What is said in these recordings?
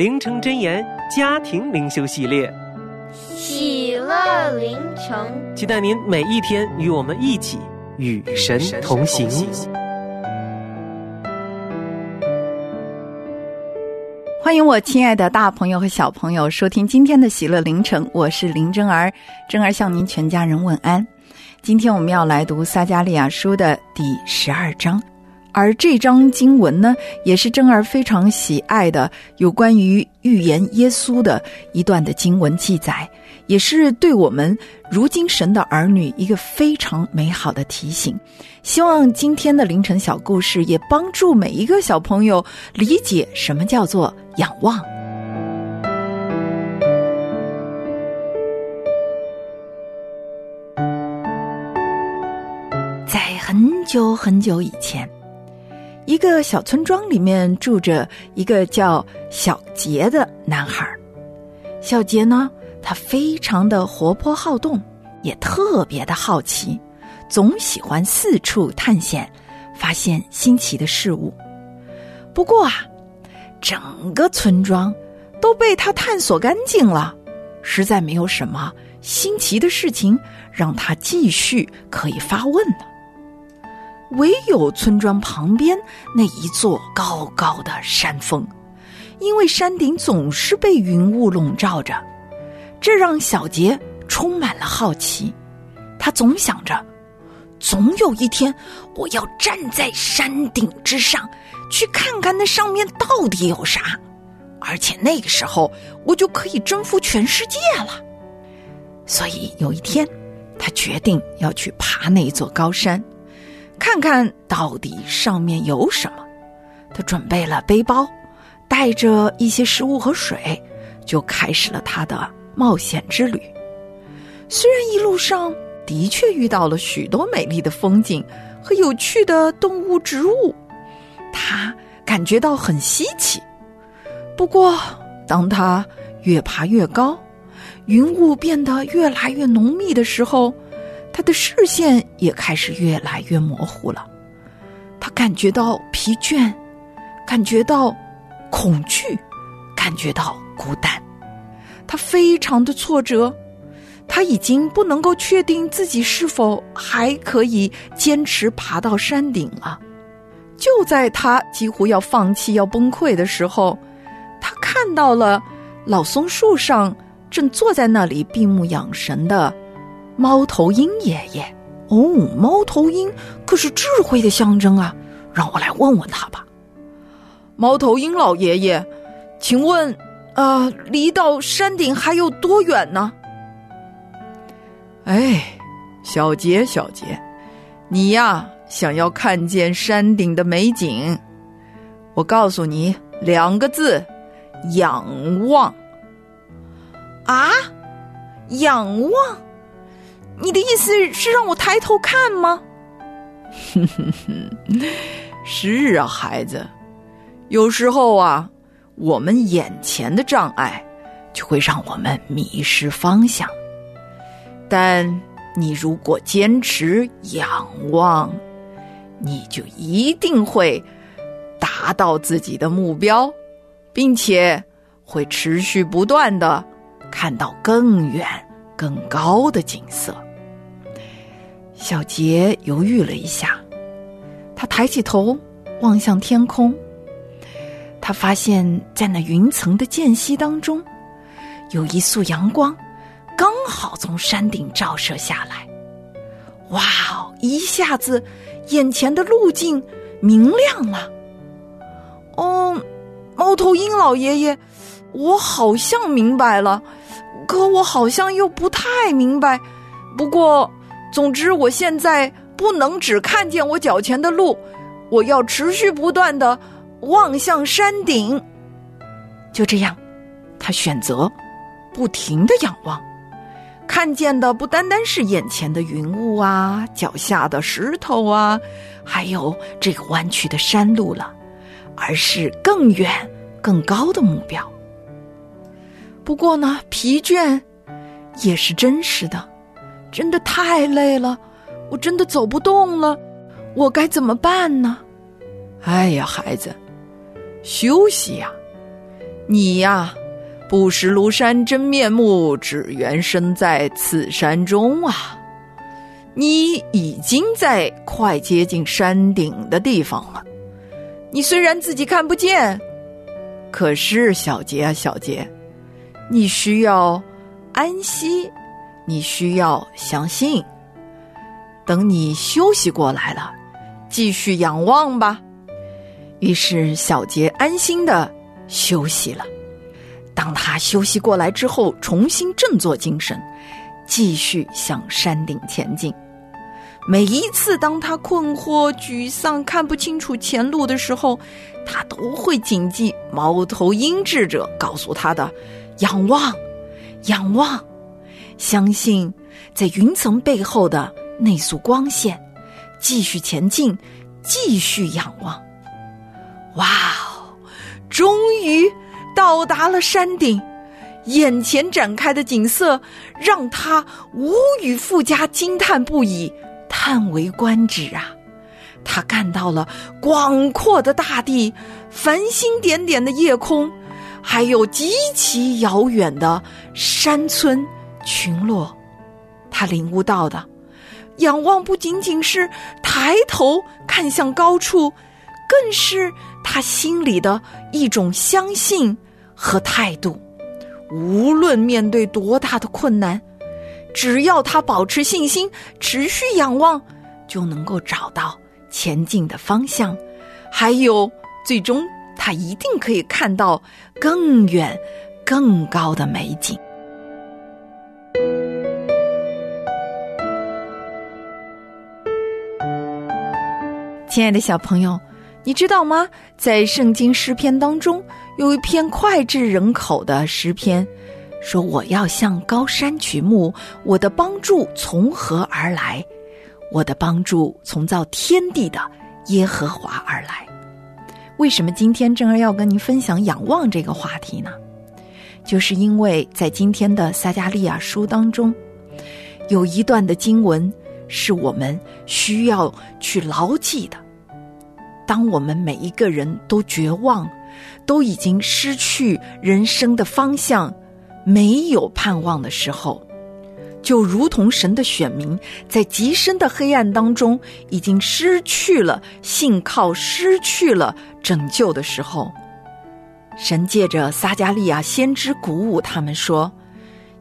灵城真言家庭灵修系列，喜乐灵城，期待您每一天与我们一起与神同行。欢迎我亲爱的大朋友和小朋友收听今天的喜乐凌晨，我是林真儿，真儿向您全家人问安。今天我们要来读撒加利亚书的第十二章，而这张经文呢，也是真儿非常喜爱的，有关于预言耶稣的一段的经文记载，也是对我们如今神的儿女一个非常美好的提醒。希望今天的凌晨小故事也帮助每一个小朋友理解什么叫做仰望。在很久很久以前，一个小村庄里面住着一个叫小杰的男孩。小杰呢，他非常的活泼好动，也特别的好奇。总喜欢四处探险，发现新奇的事物。不过啊，整个村庄都被他探索干净了，实在没有什么新奇的事情让他继续可以发问了。唯有村庄旁边那一座高高的山峰，因为山顶总是被云雾笼罩着，这让小杰充满了好奇。他总想着。总有一天，我要站在山顶之上，去看看那上面到底有啥，而且那个时候我就可以征服全世界了。所以有一天，他决定要去爬那座高山，看看到底上面有什么。他准备了背包，带着一些食物和水，就开始了他的冒险之旅。虽然一路上，的确遇到了许多美丽的风景和有趣的动物、植物，他感觉到很稀奇。不过，当他越爬越高，云雾变得越来越浓密的时候，他的视线也开始越来越模糊了。他感觉到疲倦，感觉到恐惧，感觉到孤单，他非常的挫折。他已经不能够确定自己是否还可以坚持爬到山顶了。就在他几乎要放弃、要崩溃的时候，他看到了老松树上正坐在那里闭目养神的猫头鹰爷爷。哦，猫头鹰可是智慧的象征啊！让我来问问他吧。猫头鹰老爷爷，请问，啊，离到山顶还有多远呢？哎，小杰，小杰，你呀，想要看见山顶的美景，我告诉你两个字：仰望。啊，仰望？你的意思是让我抬头看吗？哼哼哼，是啊，孩子，有时候啊，我们眼前的障碍就会让我们迷失方向。但你如果坚持仰望，你就一定会达到自己的目标，并且会持续不断的看到更远、更高的景色。小杰犹豫了一下，他抬起头望向天空，他发现，在那云层的间隙当中，有一束阳光，刚好从山顶照射下来。哇哦！一下子，眼前的路径明亮了。哦，猫头鹰老爷爷，我好像明白了，可我好像又不太明白。不过，总之，我现在不能只看见我脚前的路，我要持续不断的望向山顶。就这样，他选择不停的仰望。看见的不单单是眼前的云雾啊，脚下的石头啊，还有这个弯曲的山路了，而是更远、更高的目标。不过呢，疲倦也是真实的，真的太累了，我真的走不动了，我该怎么办呢？哎呀，孩子，休息呀，你呀。不识庐山真面目，只缘身在此山中啊！你已经在快接近山顶的地方了。你虽然自己看不见，可是小杰啊，小杰，你需要安息，你需要相信。等你休息过来了，继续仰望吧。于是小杰安心的休息了。当他休息过来之后，重新振作精神，继续向山顶前进。每一次当他困惑、沮丧、看不清楚前路的时候，他都会谨记猫头鹰智者告诉他的：“仰望，仰望，相信在云层背后的那束光线，继续前进，继续仰望。”哇哦，终于！到达了山顶，眼前展开的景色让他无语附加惊叹不已，叹为观止啊！他看到了广阔的大地、繁星点点的夜空，还有极其遥远的山村群落。他领悟到的，仰望不仅仅是抬头看向高处，更是他心里的一种相信。和态度，无论面对多大的困难，只要他保持信心，持续仰望，就能够找到前进的方向。还有，最终他一定可以看到更远、更高的美景。亲爱的小朋友，你知道吗？在圣经诗篇当中。有一篇脍炙人口的诗篇，说：“我要向高山举目，我的帮助从何而来？我的帮助从造天地的耶和华而来。”为什么今天正儿要跟您分享仰望这个话题呢？就是因为在今天的撒加利亚书当中，有一段的经文是我们需要去牢记的。当我们每一个人都绝望。都已经失去人生的方向，没有盼望的时候，就如同神的选民在极深的黑暗当中，已经失去了信靠，失去了拯救的时候，神借着撒加利亚先知鼓舞他们说：“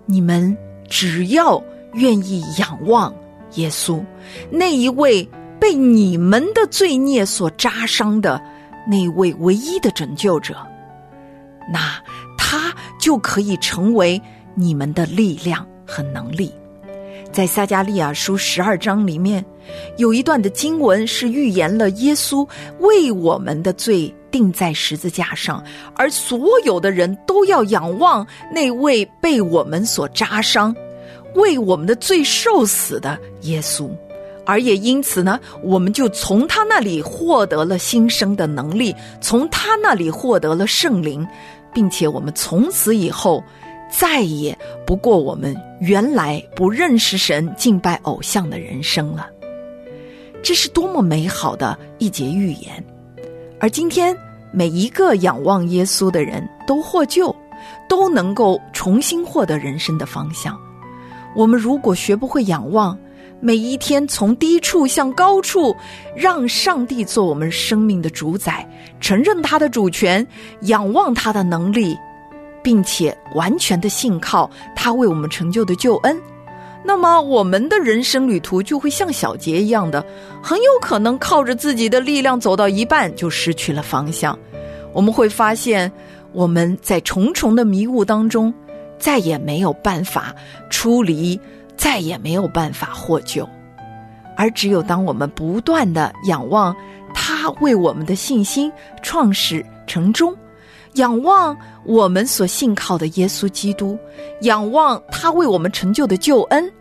你们只要愿意仰望耶稣，那一位被你们的罪孽所扎伤的。”那位唯一的拯救者，那他就可以成为你们的力量和能力。在撒加利亚书十二章里面，有一段的经文是预言了耶稣为我们的罪钉在十字架上，而所有的人都要仰望那位被我们所扎伤、为我们的罪受死的耶稣。而也因此呢，我们就从他那里获得了新生的能力，从他那里获得了圣灵，并且我们从此以后再也不过我们原来不认识神、敬拜偶像的人生了。这是多么美好的一节预言！而今天每一个仰望耶稣的人都获救，都能够重新获得人生的方向。我们如果学不会仰望，每一天从低处向高处，让上帝做我们生命的主宰，承认他的主权，仰望他的能力，并且完全的信靠他为我们成就的救恩。那么，我们的人生旅途就会像小杰一样的，很有可能靠着自己的力量走到一半就失去了方向。我们会发现，我们在重重的迷雾当中，再也没有办法出离，再也没有办法获救。而只有当我们不断的仰望他为我们的信心创始成终，仰望我们所信靠的耶稣基督，仰望他为我们成就的救恩，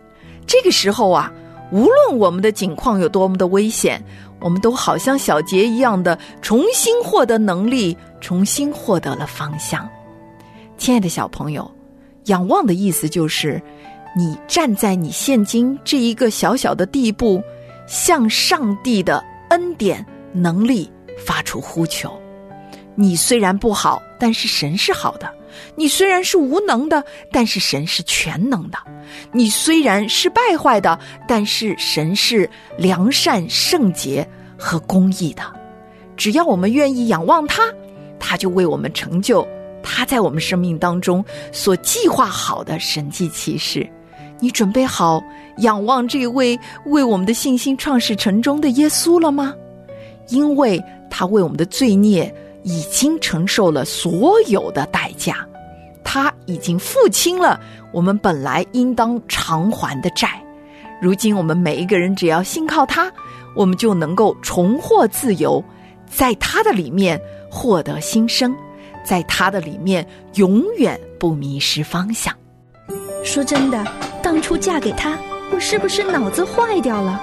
这个时候啊，无论我们的境况有多么的危险，我们都好像小杰一样的重新获得能力，重新获得了方向。亲爱的小朋友，仰望的意思就是。你站在你现今这一个小小的地步，向上帝的恩典能力发出呼求。你虽然不好，但是神是好的；你虽然是无能的，但是神是全能的；你虽然是败坏的，但是神是良善、圣洁和公义的。只要我们愿意仰望他，他就为我们成就他在我们生命当中所计划好的神迹奇事。你准备好仰望这位为我们的信心创始成终的耶稣了吗？因为他为我们的罪孽已经承受了所有的代价，他已经付清了我们本来应当偿还的债。如今我们每一个人只要信靠他，我们就能够重获自由，在他的里面获得新生，在他的里面永远不迷失方向。说真的，当初嫁给他，我是不是脑子坏掉了？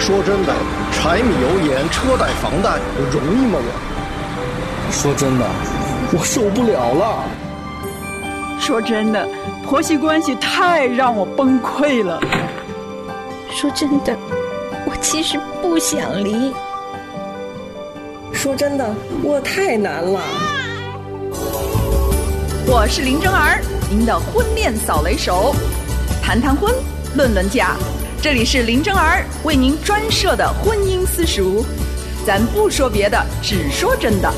说真的，柴米油盐、车贷、房贷，我容易吗？我说真的，我受不了了。说真的，婆媳关系太让我崩溃了。说真的，我其实不想离。说真的，我太难了。我是林真儿。您的婚恋扫雷手，谈谈婚，论论嫁，这里是林真儿为您专设的婚姻私塾，咱不说别的，只说真的。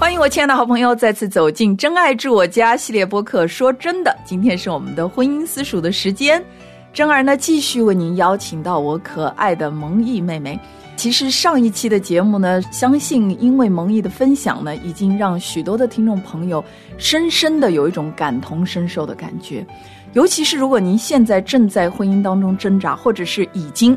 欢迎我亲爱的好朋友再次走进《真爱住我家》系列播客。说真的，今天是我们的婚姻私塾的时间，真儿呢继续为您邀请到我可爱的蒙毅妹妹。其实上一期的节目呢，相信因为蒙毅的分享呢，已经让许多的听众朋友深深的有一种感同身受的感觉。尤其是如果您现在正在婚姻当中挣扎，或者是已经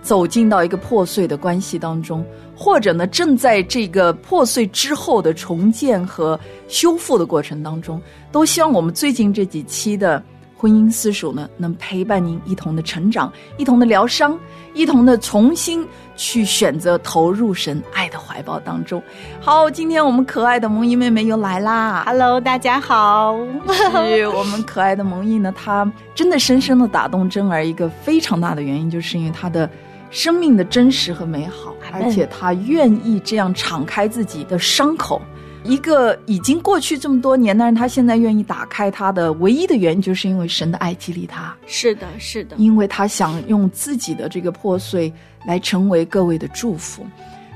走进到一个破碎的关系当中，或者呢正在这个破碎之后的重建和修复的过程当中，都希望我们最近这几期的。婚姻私塾呢，能陪伴您一同的成长，一同的疗伤，一同的重新去选择投入神爱的怀抱当中。好，今天我们可爱的蒙毅妹妹又来啦！Hello，大家好。是我们可爱的蒙毅呢，她真的深深的打动真儿一个非常大的原因，就是因为她的生命的真实和美好，而且她愿意这样敞开自己的伤口。一个已经过去这么多年，但是他现在愿意打开他的唯一的原因，就是因为神的爱激励他。是的，是的，因为他想用自己的这个破碎来成为各位的祝福。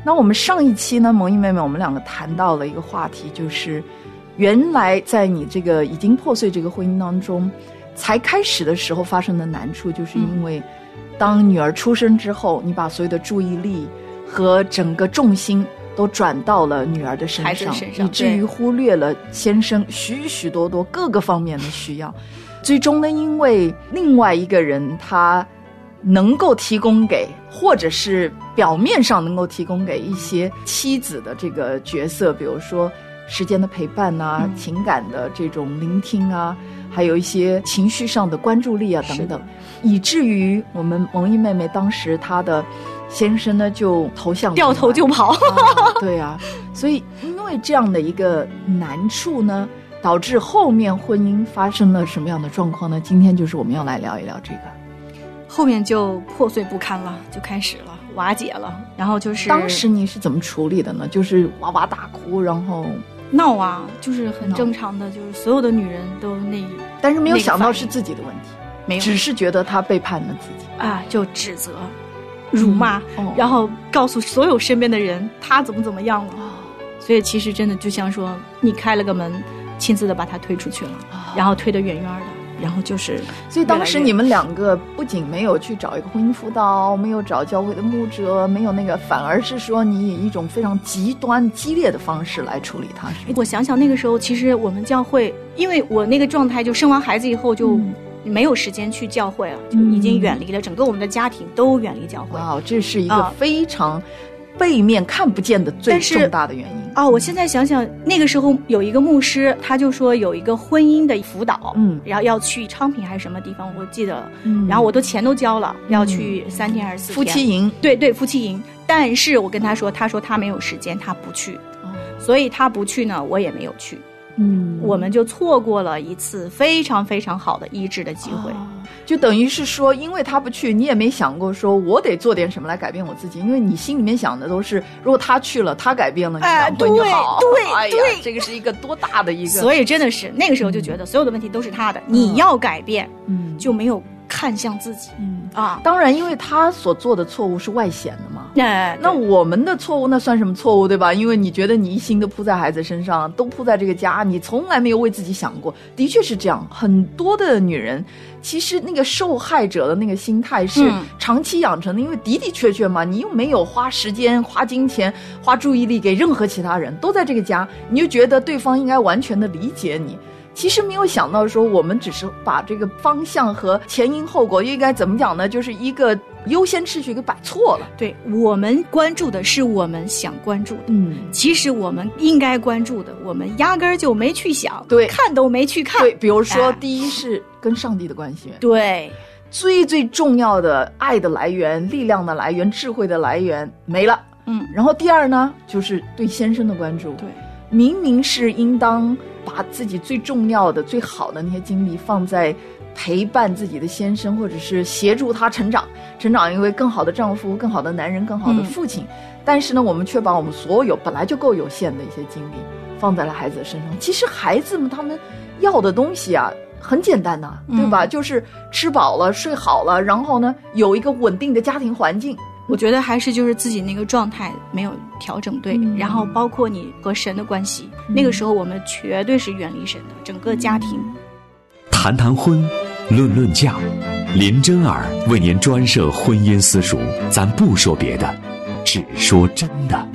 那我们上一期呢，萌毅妹妹，我们两个谈到了一个话题，就是原来在你这个已经破碎这个婚姻当中，才开始的时候发生的难处，就是因为当女儿出生之后，你把所有的注意力和整个重心。都转到了女儿的身上，以至于忽略了先生许许多多各个方面的需要。最终呢，因为另外一个人他能够提供给，或者是表面上能够提供给一些妻子的这个角色，比如说时间的陪伴啊、情感的这种聆听啊，还有一些情绪上的关注力啊等等，以至于我们蒙毅妹妹当时她的。先生呢，就投向掉头就跑，对啊，所以因为这样的一个难处呢，导致后面婚姻发生了什么样的状况呢？今天就是我们要来聊一聊这个，后面就破碎不堪了，就开始了瓦解了，然后就是当时你是怎么处理的呢？就是哇哇大哭，然后闹啊，就是很正常的，就是所有的女人都那，但是没有想到是自己的问题。没有，只是觉得他背叛了自己。啊，就指责、辱骂，嗯哦然后告诉所有身边的人他怎么怎么样了。所以其实真的就像说，你开了个门，亲自的把他推出去了，然后推得远远的，然后就是。所以当时你们两个不仅没有去找一个婚姻辅导，没有找教会的牧者，没有那个，反而是说你以一种非常极端激烈的方式来处理他。我想想那个时候，其实我们教会，因为我那个状态，就生完孩子以后就没有时间去教会了，就已经远离了，整个我们的家庭都远离教会。哇，这是一个啊非常背面看不见的最重大的原因。啊、我现在想想，那个时候有一个牧师，他就说有一个婚姻的辅导，嗯，然后要去昌平还是什么地方，我记得了，嗯然后我都钱都交了，要去三天还是四天？夫妻营，对对，夫妻营。但是我跟他说，他说他没有时间，他不去，所以他不去呢，我也没有去。嗯，我们就错过了一次非常非常好的医治的机会。就等于是说，因为他不去，你也没想过说我得做点什么来改变我自己，因为你心里面想的都是，如果他去了，他改变了，你哎两婚就好。对对哎呀对。这个是一个多大的一个，所以真的是那个时候就觉得所有的问题都是他的，你要改变，嗯，就没有看向自己，嗯啊，当然，因为他所做的错误是外显的嘛。那那我们的错误那算什么错误，对吧？因为你觉得你一心都扑在孩子身上，都扑在这个家，你从来没有为自己想过。的确是这样，很多的女人其实那个受害者的那个心态是嗯长期养成的，因为的的确确嘛，你又没有花时间、花金钱、花注意力给任何其他人，都在这个家，你就觉得对方应该完全的理解你。其实没有想到说，我们只是把这个方向和前因后果应该怎么讲呢？就是一个优先秩序给摆错了。对我们关注的是我们想关注的，嗯，其实我们应该关注的，我们压根儿就没去想，对看都没去看。对，比如说，哎第一是跟上帝的关系，对，最最重要的爱的来源、力量的来源、智慧的来源没了。嗯，然后第二呢，就是对先生的关注。对，明明是应当把自己最重要的、最好的那些精力放在陪伴自己的先生，或者是协助他成长，成长一位更好的丈夫、更好的男人、更好的嗯父亲。但是呢，我们却把我们所有本来就够有限的一些精力放在了孩子的身上。其实孩子们他们要的东西啊。很简单呐、对吧？嗯就是吃饱了、睡好了，然后呢，有一个稳定的家庭环境。我觉得还是就是自己那个状态没有调整对，嗯然后包括你和神的关系，那个时候我们绝对是远离神的，整个家庭。谈谈婚，论论嫁，林真儿为您专设婚姻私塾，咱不说别的，只说真的。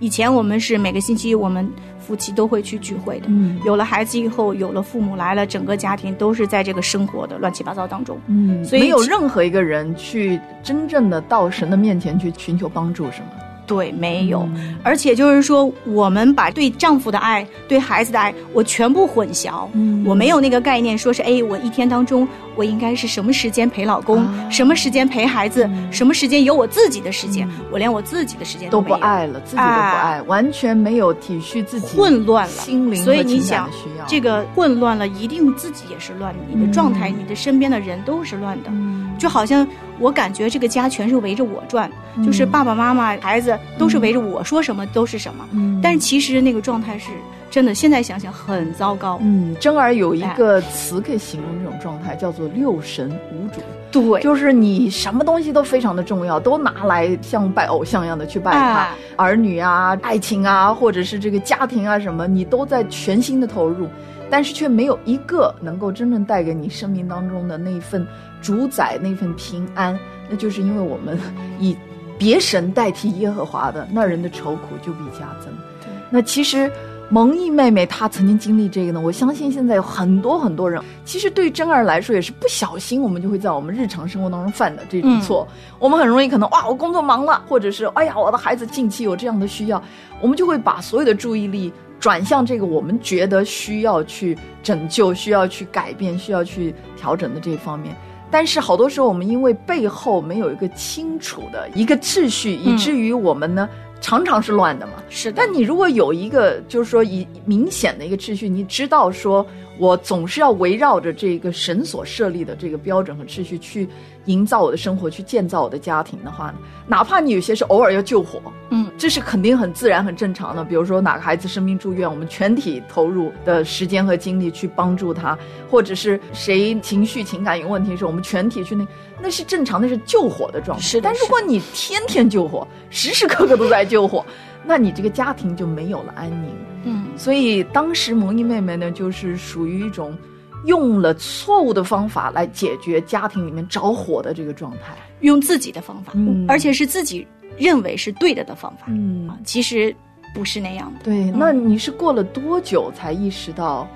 以前我们是每个星期我们夫妻都会去聚会的，嗯有了孩子以后，有了父母来了，整个家庭都是在这个生活的乱七八糟当中。嗯所以没有任何一个人去真正的到神的面前去寻求帮助，是吗？对，没有。嗯而且就是说，我们把对丈夫的爱、对孩子的爱，我全部混淆。嗯。我没有那个概念，说是哎，我一天当中我应该是什么时间陪老公，啊。什么时间陪孩子，什么时间有我自己的时间，我连我自己的时间都不爱了，自己都不爱，完全没有体恤自己混乱了，心灵所以你想的需要。这个混乱了，一定自己也是乱的，你的状态，你的身边的人都是乱的，就好像我感觉这个家全是围着我转，就是爸爸妈妈、孩子都是围着我说什么都是什么，但是其实那个状态是真的，现在想想很糟糕。嗯，真儿有一个词可以形容这种状态，叫做六神无主。对，就是你什么东西都非常的重要，都拿来像拜偶像一样的去拜他，哎儿女啊、爱情啊，或者是这个家庭啊什么，你都在全心的投入，但是却没有一个能够真正带给你生命当中的那一份主宰、那份平安。那就是因为我们以别神代替耶和华的，那人的愁苦就必加增。对，那其实。蒙毅妹妹她曾经经历这个呢，我相信现在有很多很多人，其实对真儿来说也是不小心，我们就会在我们日常生活当中犯的这种错。我们很容易可能哇，我工作忙了，或者是哎呀，我的孩子近期有这样的需要，我们就会把所有的注意力转向这个我们觉得需要去拯救、需要去改变、需要去调整的这一方面。但是好多时候，我们因为背后没有一个清楚的一个秩序，以至于我们呢。常常是乱的嘛，是的。但你如果有一个，就是说以明显的一个秩序，你知道说，我总是要围绕着这个神所设立的这个标准和秩序去营造我的生活，去建造我的家庭的话呢，哪怕你有些是偶尔要救火，嗯，这是肯定很自然、很正常的。比如说哪个孩子生病住院，我们全体投入的时间和精力去帮助他，或者是谁情绪情感有问题的时候，我们全体去那，那是正常，那是救火的状态。是的但如果你天天救火，时时刻刻都在救火，那你这个家庭就没有了安宁。嗯，所以当时蒙毅妹妹呢，就是属于一种用了错误的方法来解决家庭里面着火的这个状态。用自己的方法，嗯而且是自己认为是对的的方法，嗯，其实不是那样的。对，那你是过了多久才意识到？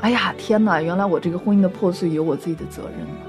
哎呀，天哪！原来我这个婚姻的破碎有我自己的责任了。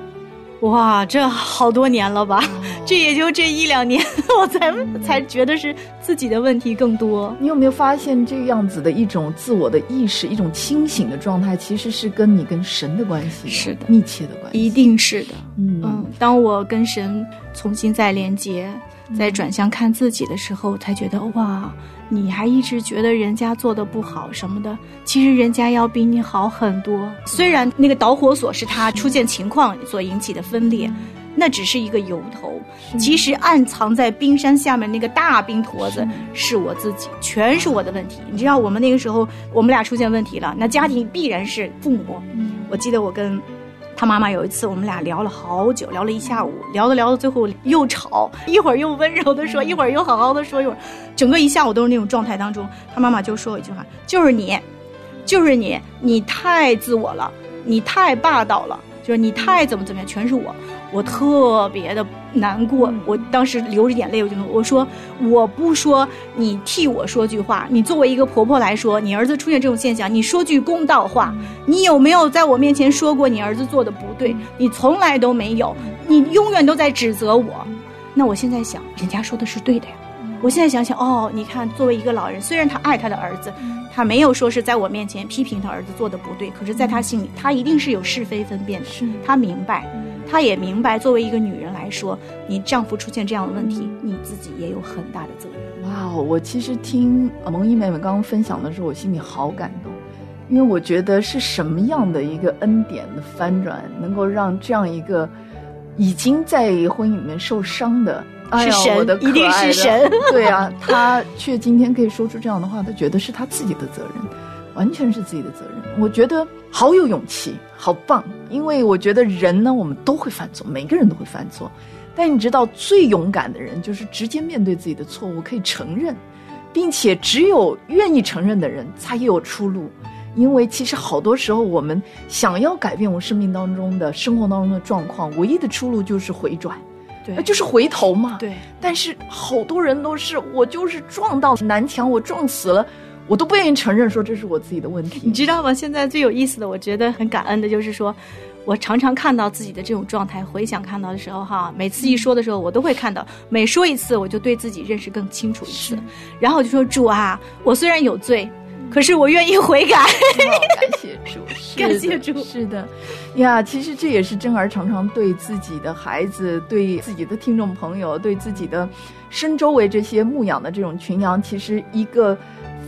哇，这好多年了吧？哦这也就这一两年，我才、才觉得是自己的问题更多。你有没有发现这样子的一种自我的意识，一种清醒的状态，其实是跟你跟神的关系是的密切的关系。一定是的。嗯嗯，当我跟神重新再连接，再转向看自己的时候，才觉得哇，你还一直觉得人家做的不好什么的，其实人家要比你好很多。虽然那个导火索是他出现情况所引起的分裂。那只是一个由头，其实暗藏在冰山下面那个大冰坨子是我自己，全是我的问题。你知道，我们那个时候我们俩出现问题了，那家庭必然是父母。我记得我跟他妈妈有一次，我们俩聊了好久，聊了一下午，聊着聊着最后又吵，一会儿又温柔的说，一会儿又好好的说，一会儿整个一下午都是那种状态当中。他妈妈就说一句话，就是你，就是你，你太自我了，你太霸道了，就是你太怎么怎么样，全是我。我特别的难过，我当时流着眼泪，我就我说我不说，你替我说句话。你作为一个婆婆来说，你儿子出现这种现象，你说句公道话。你有没有在我面前说过你儿子做的不对？你从来都没有，你永远都在指责我。那我现在想，人家说的是对的呀。我现在想想，哦，你看，作为一个老人，虽然他爱他的儿子，他没有说是在我面前批评他儿子做的不对，可是在他心里，他一定是有是非分辨的。他明白，他也明白，作为一个女人来说，你丈夫出现这样的问题，你自己也有很大的责任。哇哦！我其实听蒙毅妹妹刚刚分享的时候，我心里好感动，因为我觉得是什么样的一个恩典的翻转，能够让这样一个已经在婚姻里面受伤的。哎，是神的一定是神 对啊，他却今天可以说出这样的话，他觉得是他自己的责任，完全是自己的责任。我觉得好有勇气，好棒。因为我觉得人呢，我们都会犯错，每个人都会犯错。但你知道，最勇敢的人就是直接面对自己的错误，可以承认，并且只有愿意承认的人，才有出路。因为其实好多时候，我们想要改变我们生命当中的生活当中的状况，唯一的出路就是回转。就是回头嘛。对，但是好多人都是我就是撞到南墙，我撞死了，我都不愿意承认说这是我自己的问题。你知道吗？现在最有意思的，我觉得很感恩的就是说，我常常看到自己的这种状态，回想看到的时候，哈，每次一说的时候，我都会看到，每说一次，我就对自己认识更清楚一次，然后我就说主啊，我虽然有罪。可是我愿意悔改，感谢主，感谢主，是的，呀，其实这也是真儿常常对自己的孩子、对自己的听众朋友、对自己的身周围这些牧养的这种群羊，其实一个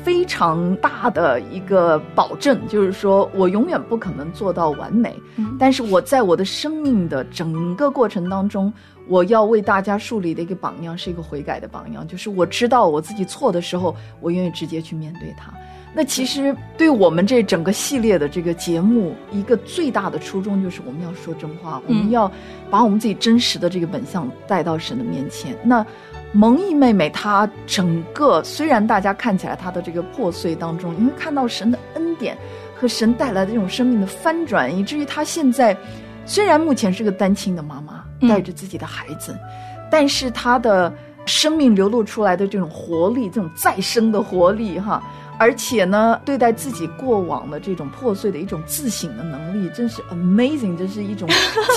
非常大的一个保证，就是说我永远不可能做到完美，嗯、但是我在我的生命的整个过程当中。我要为大家树立的一个榜样是一个悔改的榜样，就是我知道我自己错的时候，我愿意直接去面对它。那其实对我们这整个系列的这个节目，一个最大的初衷就是我们要说真话，我们要把我们自己真实的这个本相带到神的面前。那蒙毅妹妹她整个虽然大家看起来她的这个破碎当中，因为看到神的恩典和神带来的这种生命的翻转，以至于她现在虽然目前是个单亲的妈妈。带着自己的孩子，嗯、但是她的生命流露出来的这种活力，这种再生的活力，哈，而且呢，对待自己过往的这种破碎的一种自省的能力，真是 amazing，这是一种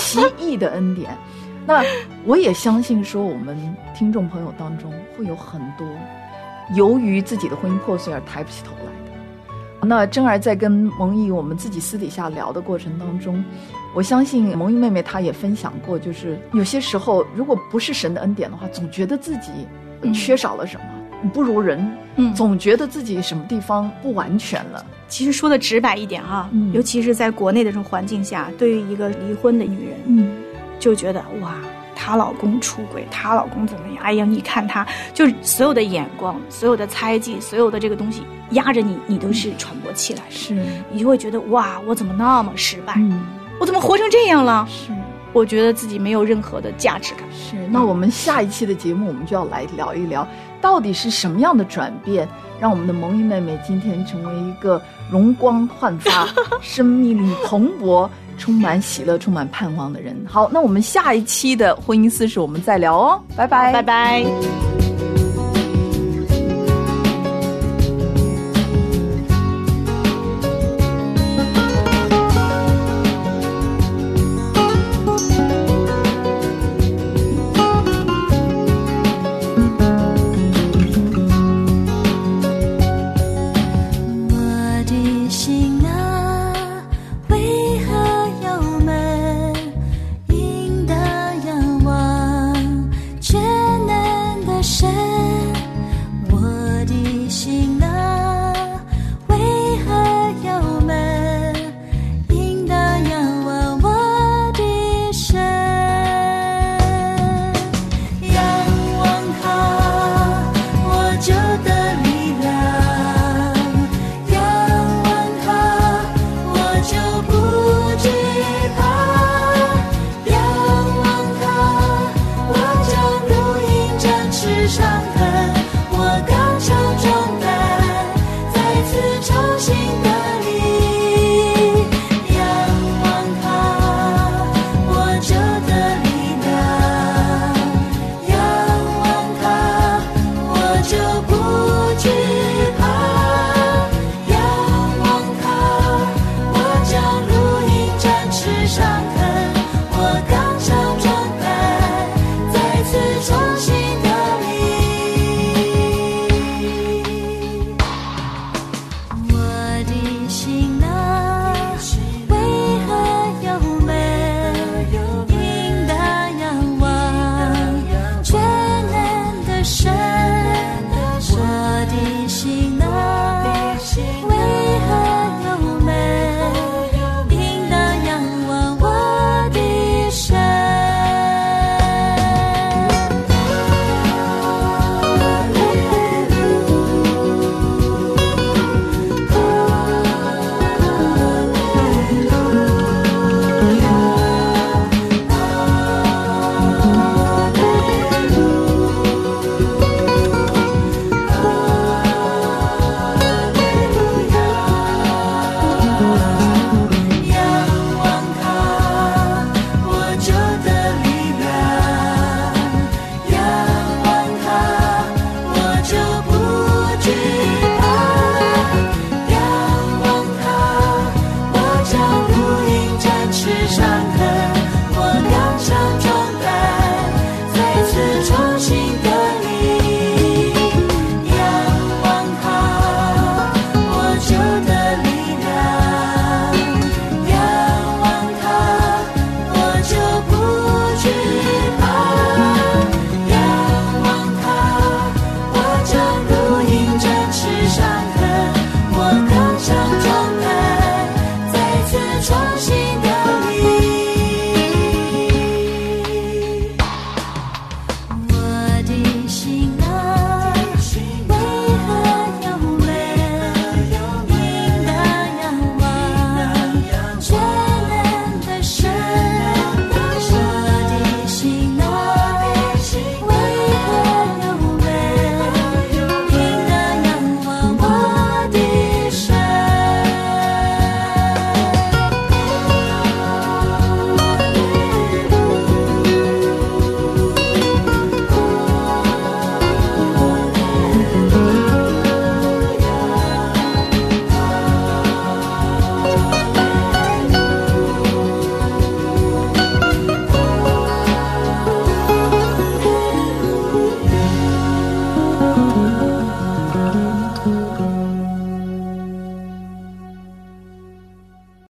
奇异的恩典。那我也相信说，我们听众朋友当中会有很多由于自己的婚姻破碎而抬不起头来的。那珍儿在跟蒙毅我们自己私底下聊的过程当中。我相信蒙毅妹妹她也分享过，就是有些时候，如果不是神的恩典的话，总觉得自己缺少了什么，嗯、不如人，嗯，总觉得自己什么地方不完全了。其实说的直白一点哈，嗯、尤其是在国内的这种环境下，对于一个离婚的女人，嗯，就觉得哇，她老公出轨，她老公怎么样？哎呀，你看她，就是所有的眼光、所有的猜忌、所有的这个东西压着你，你都是喘不过气来的。是，你就会觉得哇，我怎么那么失败？嗯，我怎么活成这样了？是，我觉得自己没有任何的价值感。是，那我们下一期的节目，我们就要来聊一聊，到底是什么样的转变，让我们的萌一妹妹今天成为一个容光焕发、生命力蓬勃。充满喜乐、充满盼望的人。好，那我们下一期的婚姻私事，我们再聊哦，拜拜，拜拜。